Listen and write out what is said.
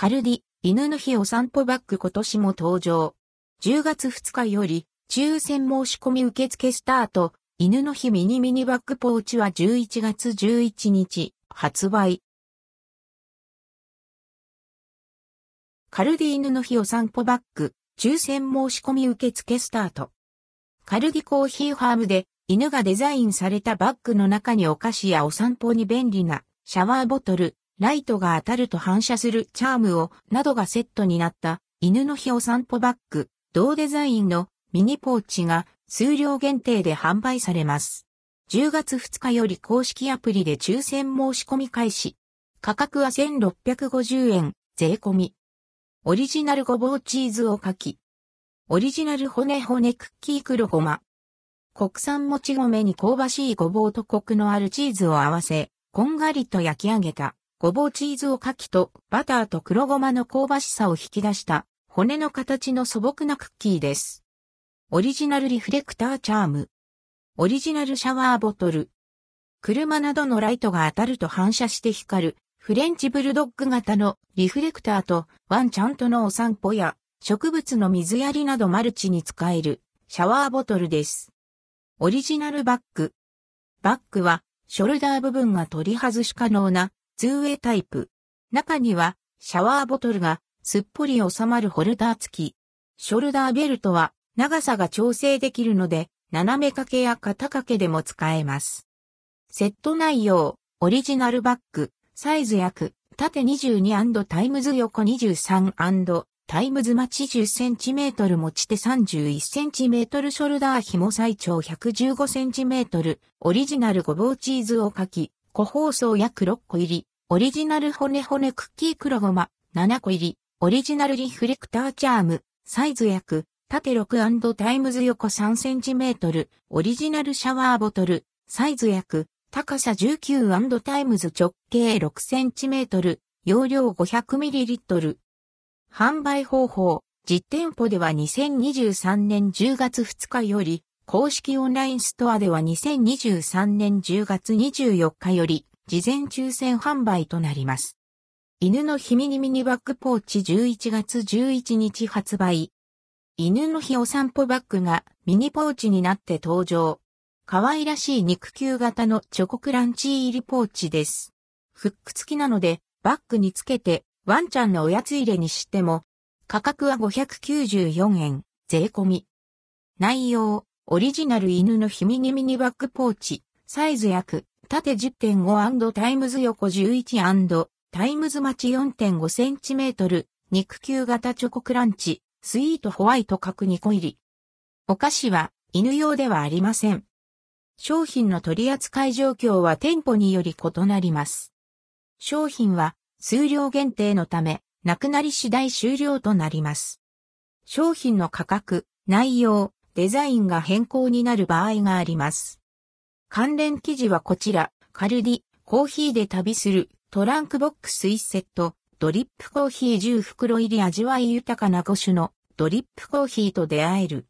カルディ、犬の日お散歩バッグ今年も登場。10月2日より、抽選申し込み受付スタート、犬の日ミニミニバッグポーチは11月11日、発売。カルディ犬の日お散歩バッグ、抽選申し込み受付スタート。カルディコーヒーファームで犬がデザインされたバッグの中にお菓子やお散歩に便利なシャワーボトル、ライトが当たると反射するチャームを、などがセットになった犬の日お散歩バッグ、同デザインのミニポーチが数量限定で販売されます。10月2日より公式アプリで抽選申し込み開始。価格は1650円、税込み。オリジナルごぼうチーズをかき。オリジナル骨骨クッキー黒ごま。国産もち米に香ばしいごぼうとコクのあるチーズを合わせ、こんがりと焼き上げた、ごぼうチーズをかきとバターと黒ごまの香ばしさを引き出した、骨の形の素朴なクッキーです。オリジナルリフレクターチャーム。オリジナルシャワーボトル。車などのライトが当たると反射して光る、フレンチブルドッグ型のリフレクターとワンちゃんとのお散歩や植物の水やりなどマルチに使えるシャワーボトルです。オリジナルバッグ。バッグはショルダー部分が取り外し可能な 2way タイプ。中にはシャワーボトルがすっぽり収まるホルダー付き。ショルダーベルトは長さが調整できるので斜め掛けや肩掛けでも使えます。セット内容、オリジナルバッグ、サイズ約、縦22 times 横23 times マチ 10cm 持ち手 31cm ショルダー紐最長 115cm オリジナルごぼうチーズおかき、個包装約6個入り、オリジナル骨骨クッキー黒ごま7個入り、オリジナルリフレクターチャーム、サイズ約、縦6 times 横 3cm オリジナルシャワーボトル、サイズ約、高さ19 times 直径 6cm 容量 500ml 販売方法、実店舗では2023年10月2日より、公式オンラインストアでは2023年10月24日より、事前抽選販売となります。犬の日ミニミニバッグポーチ11月11日発売。犬の日お散歩バッグがミニポーチになって登場。可愛らしい肉球型のチョコクランチ入りポーチです。フック付きなので、バッグにつけてワンちゃんのおやつ入れにしても、価格は594円、税込み。内容、オリジナル犬のヒミニミニバッグポーチ、サイズ約、縦10.5 times 横11 times マチ4.5センチメートル、肉球型チョコクランチ、スイートホワイト各2個入り。お菓子は犬用ではありません。商品の取扱い状況は店舗により異なります。商品は数量限定のため、なくなり次第終了となります。商品の価格、内容、デザインが変更になる場合があります。関連記事はこちら、カルディ、コーヒーで旅するトランクボックス1セット、ドリップコーヒー10袋入り味わい豊かな5種のドリップコーヒーと出会える。